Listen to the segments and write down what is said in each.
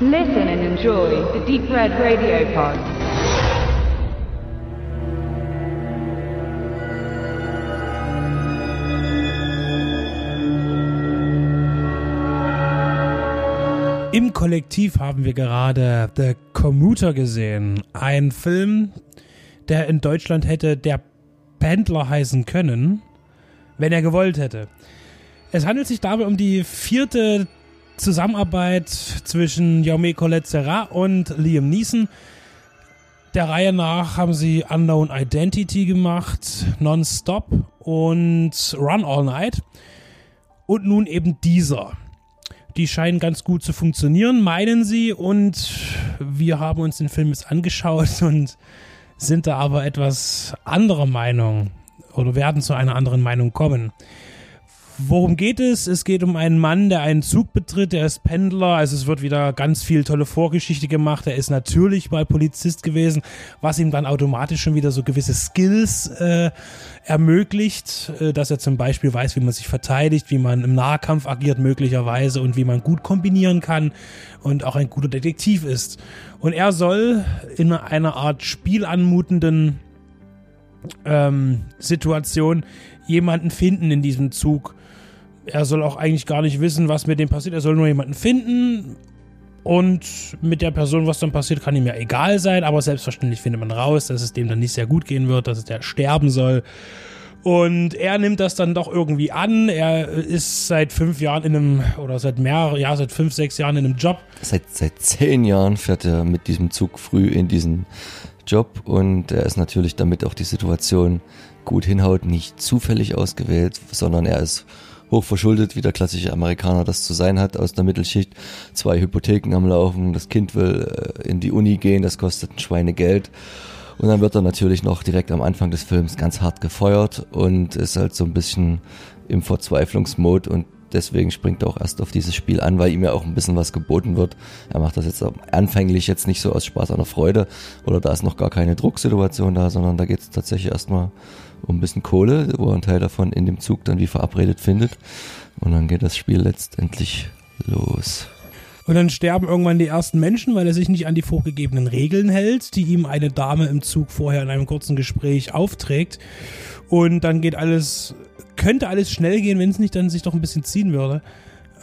Listen and enjoy the Deep Red Radio Pod. Im Kollektiv haben wir gerade The Commuter gesehen. Ein Film, der in Deutschland hätte der Pendler heißen können, wenn er gewollt hätte. Es handelt sich dabei um die vierte Zusammenarbeit zwischen Jaume Colette Serra und Liam Neeson. Der Reihe nach haben sie Unknown Identity gemacht, Nonstop und Run All Night. Und nun eben dieser. Die scheinen ganz gut zu funktionieren, meinen sie. Und wir haben uns den Film jetzt angeschaut und sind da aber etwas anderer Meinung oder werden zu einer anderen Meinung kommen. Worum geht es? Es geht um einen Mann, der einen Zug betritt, der ist Pendler, also es wird wieder ganz viel tolle Vorgeschichte gemacht. Er ist natürlich mal Polizist gewesen, was ihm dann automatisch schon wieder so gewisse Skills äh, ermöglicht, äh, dass er zum Beispiel weiß, wie man sich verteidigt, wie man im Nahkampf agiert möglicherweise und wie man gut kombinieren kann und auch ein guter Detektiv ist. Und er soll in einer Art spielanmutenden ähm, Situation jemanden finden in diesem Zug, er soll auch eigentlich gar nicht wissen, was mit dem passiert. Er soll nur jemanden finden. Und mit der Person, was dann passiert, kann ihm ja egal sein. Aber selbstverständlich findet man raus, dass es dem dann nicht sehr gut gehen wird, dass es der sterben soll. Und er nimmt das dann doch irgendwie an. Er ist seit fünf Jahren in einem, oder seit mehreren, ja, seit fünf, sechs Jahren in einem Job. Seit, seit zehn Jahren fährt er mit diesem Zug früh in diesen Job und er ist natürlich damit auch die Situation gut hinhaut, nicht zufällig ausgewählt, sondern er ist hochverschuldet, wie der klassische Amerikaner das zu sein hat aus der Mittelschicht. Zwei Hypotheken am Laufen, das Kind will äh, in die Uni gehen, das kostet ein Schweinegeld. Und dann wird er natürlich noch direkt am Anfang des Films ganz hart gefeuert und ist halt so ein bisschen im Verzweiflungsmod und deswegen springt er auch erst auf dieses Spiel an, weil ihm ja auch ein bisschen was geboten wird. Er macht das jetzt anfänglich jetzt nicht so aus Spaß oder Freude oder da ist noch gar keine Drucksituation da, sondern da geht es tatsächlich erstmal um ein bisschen Kohle, wo er einen Teil davon in dem Zug dann wie verabredet findet. Und dann geht das Spiel letztendlich los. Und dann sterben irgendwann die ersten Menschen, weil er sich nicht an die vorgegebenen Regeln hält, die ihm eine Dame im Zug vorher in einem kurzen Gespräch aufträgt. Und dann geht alles, könnte alles schnell gehen, wenn es nicht dann sich doch ein bisschen ziehen würde.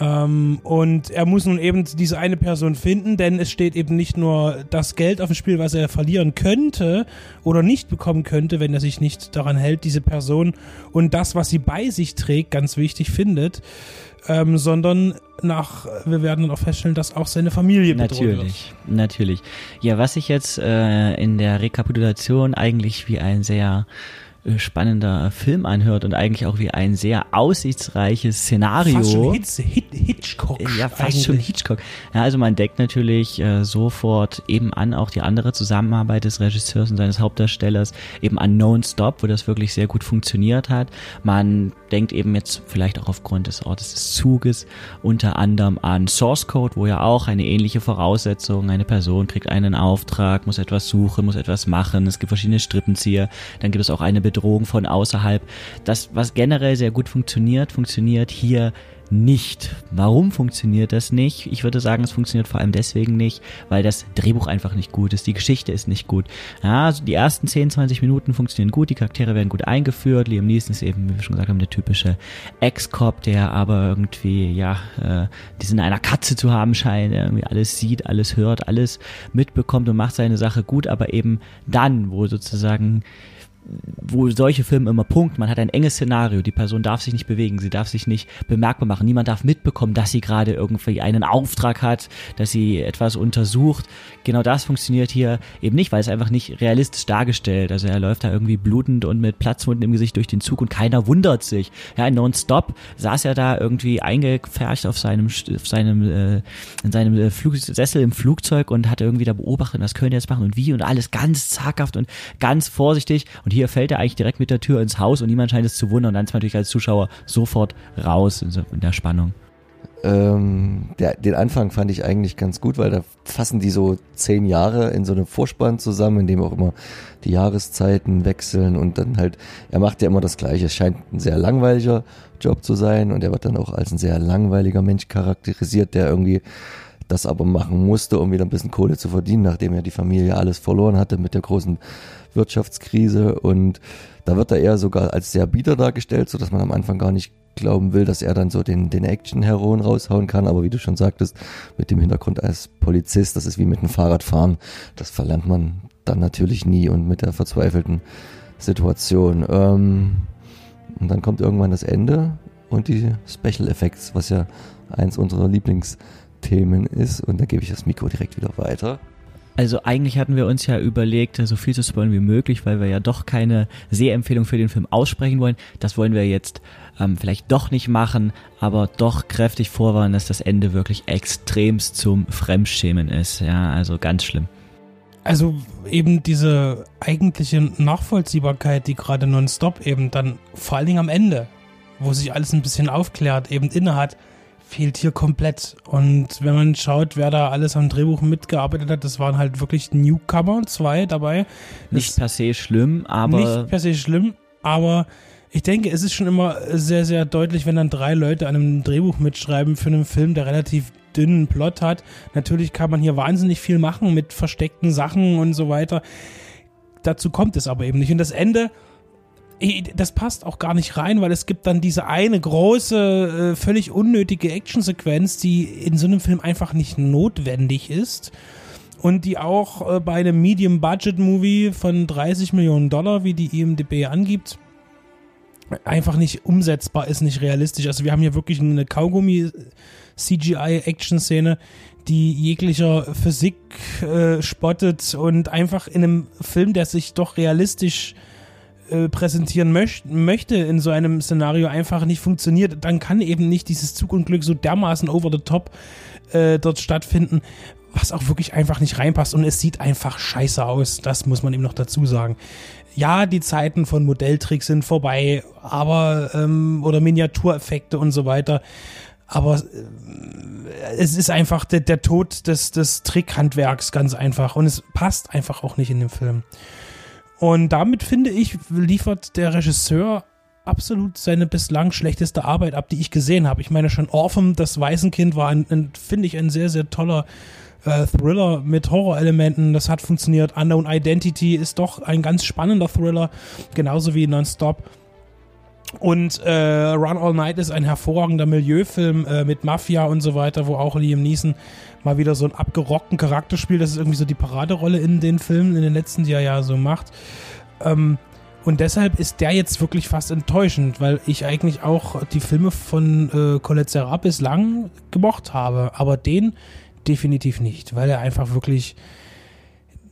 Ähm, und er muss nun eben diese eine Person finden, denn es steht eben nicht nur das Geld auf dem Spiel, was er verlieren könnte oder nicht bekommen könnte, wenn er sich nicht daran hält, diese Person und das, was sie bei sich trägt, ganz wichtig findet, ähm, sondern nach, wir werden dann auch feststellen, dass auch seine Familie bedroht Natürlich, wird. natürlich. Ja, was ich jetzt äh, in der Rekapitulation eigentlich wie ein sehr spannender Film anhört und eigentlich auch wie ein sehr aussichtsreiches Szenario. Fast schon Hitz, Hit, Hitchcock. Ja, fast schon Hitchcock. Ja, also man deckt natürlich äh, sofort eben an auch die andere Zusammenarbeit des Regisseurs und seines Hauptdarstellers eben an Non-Stop, wo das wirklich sehr gut funktioniert hat. Man denkt eben jetzt vielleicht auch aufgrund des Ortes des Zuges unter anderem an Source Code, wo ja auch eine ähnliche Voraussetzung, eine Person kriegt einen Auftrag, muss etwas suchen, muss etwas machen, es gibt verschiedene Strippenzieher, dann gibt es auch eine Bedrohung von außerhalb. Das, was generell sehr gut funktioniert, funktioniert hier nicht. Warum funktioniert das nicht? Ich würde sagen, es funktioniert vor allem deswegen nicht, weil das Drehbuch einfach nicht gut ist. Die Geschichte ist nicht gut. Ja, also die ersten 10, 20 Minuten funktionieren gut, die Charaktere werden gut eingeführt. Liam Neeson ist eben, wie wir schon gesagt haben, der typische Ex-Cop, der aber irgendwie, ja, äh, diesen einer Katze zu haben scheint, der irgendwie alles sieht, alles hört, alles mitbekommt und macht seine Sache gut, aber eben dann, wo sozusagen wo solche Filme immer punkten, man hat ein enges Szenario, die Person darf sich nicht bewegen, sie darf sich nicht bemerkbar machen, niemand darf mitbekommen, dass sie gerade irgendwie einen Auftrag hat, dass sie etwas untersucht. Genau das funktioniert hier eben nicht, weil es einfach nicht realistisch dargestellt. Also er läuft da irgendwie blutend und mit Platzwunden im Gesicht durch den Zug und keiner wundert sich. Ja, nonstop saß er da irgendwie eingepfercht auf seinem, auf seinem, äh, in seinem äh, Flug, Sessel im Flugzeug und hat irgendwie da beobachtet, was können wir jetzt machen und wie und alles ganz zaghaft und ganz vorsichtig und hier fällt er eigentlich direkt mit der Tür ins Haus und niemand scheint es zu wundern und dann ist man natürlich als Zuschauer sofort raus in der Spannung. Ähm, der, den Anfang fand ich eigentlich ganz gut, weil da fassen die so zehn Jahre in so einem Vorspann zusammen, in dem auch immer die Jahreszeiten wechseln und dann halt, er macht ja immer das Gleiche. Es scheint ein sehr langweiliger Job zu sein und er wird dann auch als ein sehr langweiliger Mensch charakterisiert, der irgendwie das aber machen musste, um wieder ein bisschen Kohle zu verdienen, nachdem er die Familie alles verloren hatte mit der großen Wirtschaftskrise und da wird er eher sogar als sehr bieder dargestellt, so dass man am Anfang gar nicht glauben will, dass er dann so den, den Action-Heroen raushauen kann. Aber wie du schon sagtest, mit dem Hintergrund als Polizist, das ist wie mit dem Fahrradfahren. Das verlernt man dann natürlich nie und mit der verzweifelten Situation. Ähm, und dann kommt irgendwann das Ende und die Special Effects, was ja eins unserer Lieblingsthemen ist. Und da gebe ich das Mikro direkt wieder weiter. Also eigentlich hatten wir uns ja überlegt, so viel zu spoilern wie möglich, weil wir ja doch keine Sehempfehlung für den Film aussprechen wollen. Das wollen wir jetzt ähm, vielleicht doch nicht machen, aber doch kräftig vorwarnen, dass das Ende wirklich extremst zum Fremdschämen ist. Ja, also ganz schlimm. Also eben diese eigentliche Nachvollziehbarkeit, die gerade nonstop eben dann vor allen Dingen am Ende, wo sich alles ein bisschen aufklärt, eben innehat, fehlt hier komplett. Und wenn man schaut, wer da alles am Drehbuch mitgearbeitet hat, das waren halt wirklich Newcomer, zwei dabei. Nicht per se schlimm, aber. Nicht per se schlimm, aber ich denke, es ist schon immer sehr, sehr deutlich, wenn dann drei Leute an einem Drehbuch mitschreiben für einen Film, der relativ dünnen Plot hat. Natürlich kann man hier wahnsinnig viel machen mit versteckten Sachen und so weiter. Dazu kommt es aber eben nicht. Und das Ende das passt auch gar nicht rein, weil es gibt dann diese eine große, äh, völlig unnötige Actionsequenz, die in so einem Film einfach nicht notwendig ist und die auch äh, bei einem Medium-Budget-Movie von 30 Millionen Dollar, wie die IMDb angibt, einfach nicht umsetzbar ist, nicht realistisch. Also wir haben hier wirklich eine Kaugummi-CGI-Action-Szene, die jeglicher Physik äh, spottet und einfach in einem Film, der sich doch realistisch äh, äh, präsentieren möcht möchte in so einem Szenario einfach nicht funktioniert, dann kann eben nicht dieses Zugunglück so dermaßen over the top äh, dort stattfinden, was auch wirklich einfach nicht reinpasst und es sieht einfach scheiße aus, das muss man ihm noch dazu sagen. Ja, die Zeiten von Modelltricks sind vorbei, aber ähm, oder Miniatureffekte und so weiter. Aber äh, es ist einfach der, der Tod des, des Trickhandwerks ganz einfach und es passt einfach auch nicht in den Film. Und damit finde ich, liefert der Regisseur absolut seine bislang schlechteste Arbeit ab, die ich gesehen habe. Ich meine schon Orphan, das Waisenkind, war finde ich, ein sehr, sehr toller äh, Thriller mit Horrorelementen. Das hat funktioniert. Unknown Identity ist doch ein ganz spannender Thriller, genauso wie Nonstop. Und äh, Run All Night ist ein hervorragender Milieufilm äh, mit Mafia und so weiter, wo auch Liam Neeson mal wieder so einen abgerockten Charakter spielt. Das ist irgendwie so die Paraderolle in den Filmen, in den letzten, die ja so macht. Ähm, und deshalb ist der jetzt wirklich fast enttäuschend, weil ich eigentlich auch die Filme von äh, Colette Serra bislang gemocht habe. Aber den definitiv nicht, weil er einfach wirklich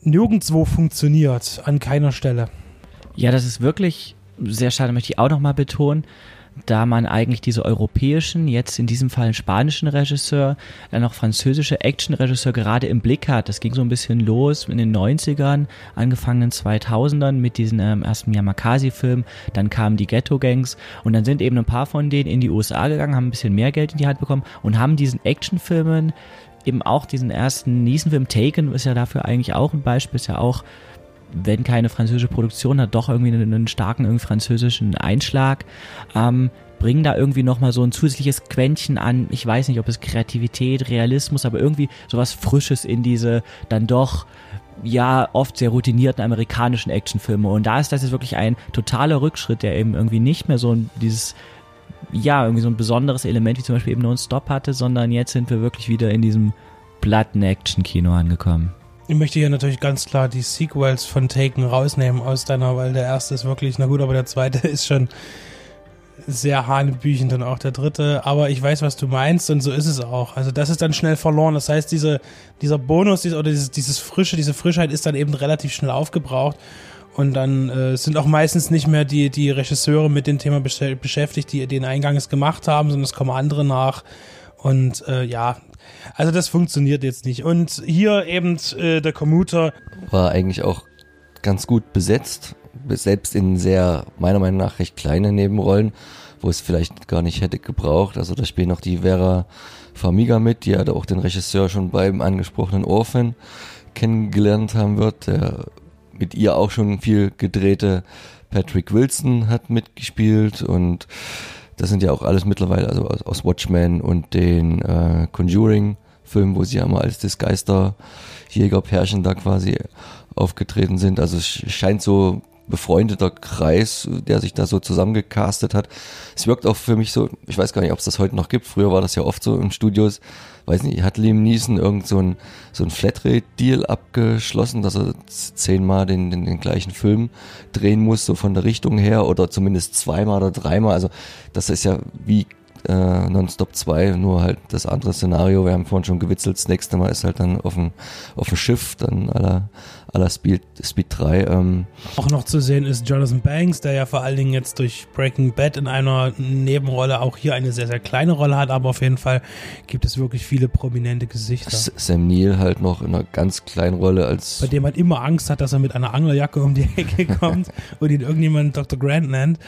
nirgendwo funktioniert, an keiner Stelle. Ja, das ist wirklich sehr schade, möchte ich auch nochmal betonen, da man eigentlich diese europäischen, jetzt in diesem Fall spanischen Regisseur, dann noch französische Action-Regisseur gerade im Blick hat. Das ging so ein bisschen los in den 90ern, angefangenen 2000ern mit diesem ähm, ersten Yamakasi-Film. Dann kamen die Ghetto-Gangs und dann sind eben ein paar von denen in die USA gegangen, haben ein bisschen mehr Geld in die Hand bekommen und haben diesen Actionfilmen eben auch diesen ersten Niesen-Film Taken ist ja dafür eigentlich auch ein Beispiel, ist ja auch wenn keine französische Produktion hat, doch irgendwie einen starken irgendwie französischen Einschlag. Ähm, bringen da irgendwie nochmal so ein zusätzliches Quäntchen an, ich weiß nicht, ob es Kreativität, Realismus, aber irgendwie sowas Frisches in diese dann doch ja oft sehr routinierten amerikanischen Actionfilme. Und da ist das jetzt wirklich ein totaler Rückschritt, der eben irgendwie nicht mehr so ein, dieses ja, irgendwie so ein besonderes Element wie zum Beispiel eben Non-Stop hatte, sondern jetzt sind wir wirklich wieder in diesem Platten-Action-Kino angekommen. Ich möchte hier natürlich ganz klar die Sequels von Taken rausnehmen aus deiner, weil der erste ist wirklich, na gut, aber der zweite ist schon sehr hanebüchend und auch der dritte. Aber ich weiß, was du meinst und so ist es auch. Also das ist dann schnell verloren. Das heißt, diese, dieser Bonus oder dieses, dieses Frische, diese Frischheit ist dann eben relativ schnell aufgebraucht. Und dann äh, sind auch meistens nicht mehr die, die Regisseure mit dem Thema beschäftigt, die den Eingangs gemacht haben, sondern es kommen andere nach. Und äh, ja, also das funktioniert jetzt nicht. Und hier eben äh, der Commuter. War eigentlich auch ganz gut besetzt, selbst in sehr, meiner Meinung nach, recht kleine Nebenrollen, wo es vielleicht gar nicht hätte gebraucht. Also da spielt noch die Vera Famiga mit, die ja auch den Regisseur schon beim angesprochenen Orphan kennengelernt haben wird, der mit ihr auch schon viel gedrehte Patrick Wilson hat mitgespielt und das sind ja auch alles mittlerweile, also aus, aus Watchmen und den äh, Conjuring Film, wo sie einmal als das Geisterjägerpärchen da quasi aufgetreten sind. Also es scheint so befreundeter Kreis, der sich da so zusammengecastet hat. Es wirkt auch für mich so, ich weiß gar nicht, ob es das heute noch gibt. Früher war das ja oft so in Studios. Weiß nicht, hat Liam Neeson irgend so ein, so ein Flatrate-Deal abgeschlossen, dass er zehnmal den, den, den gleichen Film drehen muss, so von der Richtung her, oder zumindest zweimal oder dreimal. Also das ist ja wie äh, Nonstop 2, nur halt das andere Szenario. Wir haben vorhin schon gewitzelt, das nächste Mal ist halt dann auf dem, auf dem Schiff, dann aller aller Speed, Speed 3. Ähm. Auch noch zu sehen ist Jonathan Banks, der ja vor allen Dingen jetzt durch Breaking Bad in einer Nebenrolle auch hier eine sehr, sehr kleine Rolle hat, aber auf jeden Fall gibt es wirklich viele prominente Gesichter. Sam Neill halt noch in einer ganz kleinen Rolle als. Bei dem man immer Angst hat, dass er mit einer Anglerjacke um die Ecke kommt und ihn irgendjemand Dr. Grant nennt.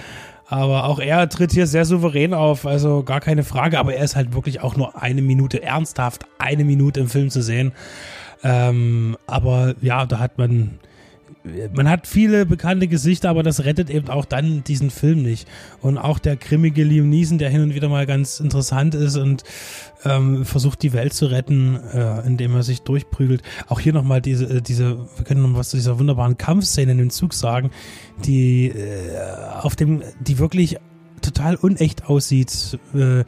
Aber auch er tritt hier sehr souverän auf, also gar keine Frage. Aber er ist halt wirklich auch nur eine Minute ernsthaft, eine Minute im Film zu sehen. Ähm, aber ja, da hat man, man hat viele bekannte Gesichter, aber das rettet eben auch dann diesen Film nicht. Und auch der grimmige Liam Neeson, der hin und wieder mal ganz interessant ist und ähm, versucht die Welt zu retten, äh, indem er sich durchprügelt. Auch hier nochmal diese, äh, diese, wir können noch was zu dieser wunderbaren Kampfszene in dem Zug sagen, die äh, auf dem, die wirklich total unecht aussieht. Äh,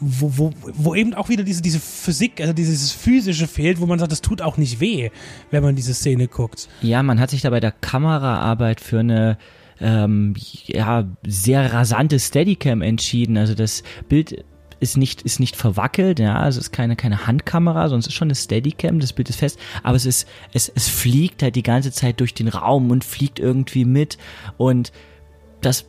wo, wo, wo eben auch wieder diese, diese Physik, also dieses Physische fehlt, wo man sagt, das tut auch nicht weh, wenn man diese Szene guckt. Ja, man hat sich da bei der Kameraarbeit für eine ähm, ja, sehr rasante Steadicam entschieden. Also das Bild ist nicht, ist nicht verwackelt, ja, also es ist keine, keine Handkamera, es ist schon eine Steadicam, das Bild ist fest, aber es ist, es, es fliegt halt die ganze Zeit durch den Raum und fliegt irgendwie mit und das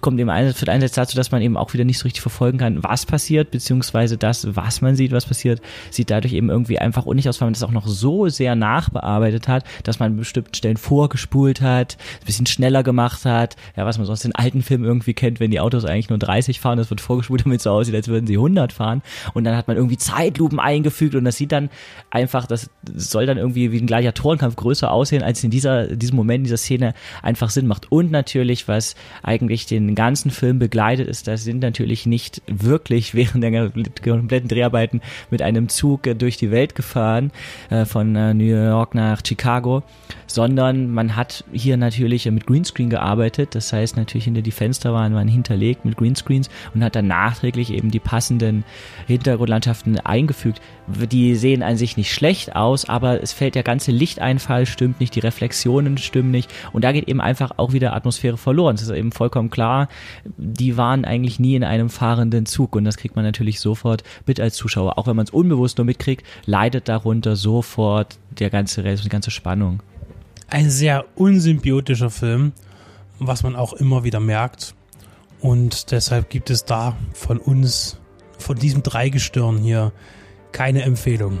kommt eben ein, führt einerseits dazu, dass man eben auch wieder nicht so richtig verfolgen kann, was passiert, beziehungsweise das, was man sieht, was passiert, sieht dadurch eben irgendwie einfach unnich aus, weil man das auch noch so sehr nachbearbeitet hat, dass man bestimmten Stellen vorgespult hat, ein bisschen schneller gemacht hat, ja, was man sonst in alten Filmen irgendwie kennt, wenn die Autos eigentlich nur 30 fahren, das wird vorgespult, damit es so aussieht, als würden sie 100 fahren. Und dann hat man irgendwie Zeitlupen eingefügt und das sieht dann einfach, das soll dann irgendwie wie ein Gladiatorenkampf größer aussehen, als in dieser, diesem Moment, in dieser Szene einfach Sinn macht. Und natürlich, was eigentlich den den ganzen Film begleitet ist, das sind natürlich nicht wirklich während der kompletten Dreharbeiten mit einem Zug durch die Welt gefahren, äh, von äh, New York nach Chicago, sondern man hat hier natürlich mit Greenscreen gearbeitet. Das heißt natürlich hinter die Fenster waren, waren hinterlegt mit Greenscreens und hat dann nachträglich eben die passenden Hintergrundlandschaften eingefügt. Die sehen an sich nicht schlecht aus, aber es fällt der ganze Lichteinfall stimmt nicht, die Reflexionen stimmen nicht und da geht eben einfach auch wieder Atmosphäre verloren. Es ist eben vollkommen klar, die waren eigentlich nie in einem fahrenden Zug und das kriegt man natürlich sofort mit als Zuschauer. Auch wenn man es unbewusst nur mitkriegt, leidet darunter sofort der ganze Rest, die ganze Spannung ein sehr unsymbiotischer Film, was man auch immer wieder merkt. Und deshalb gibt es da von uns, von diesem Dreigestirn hier, keine Empfehlung.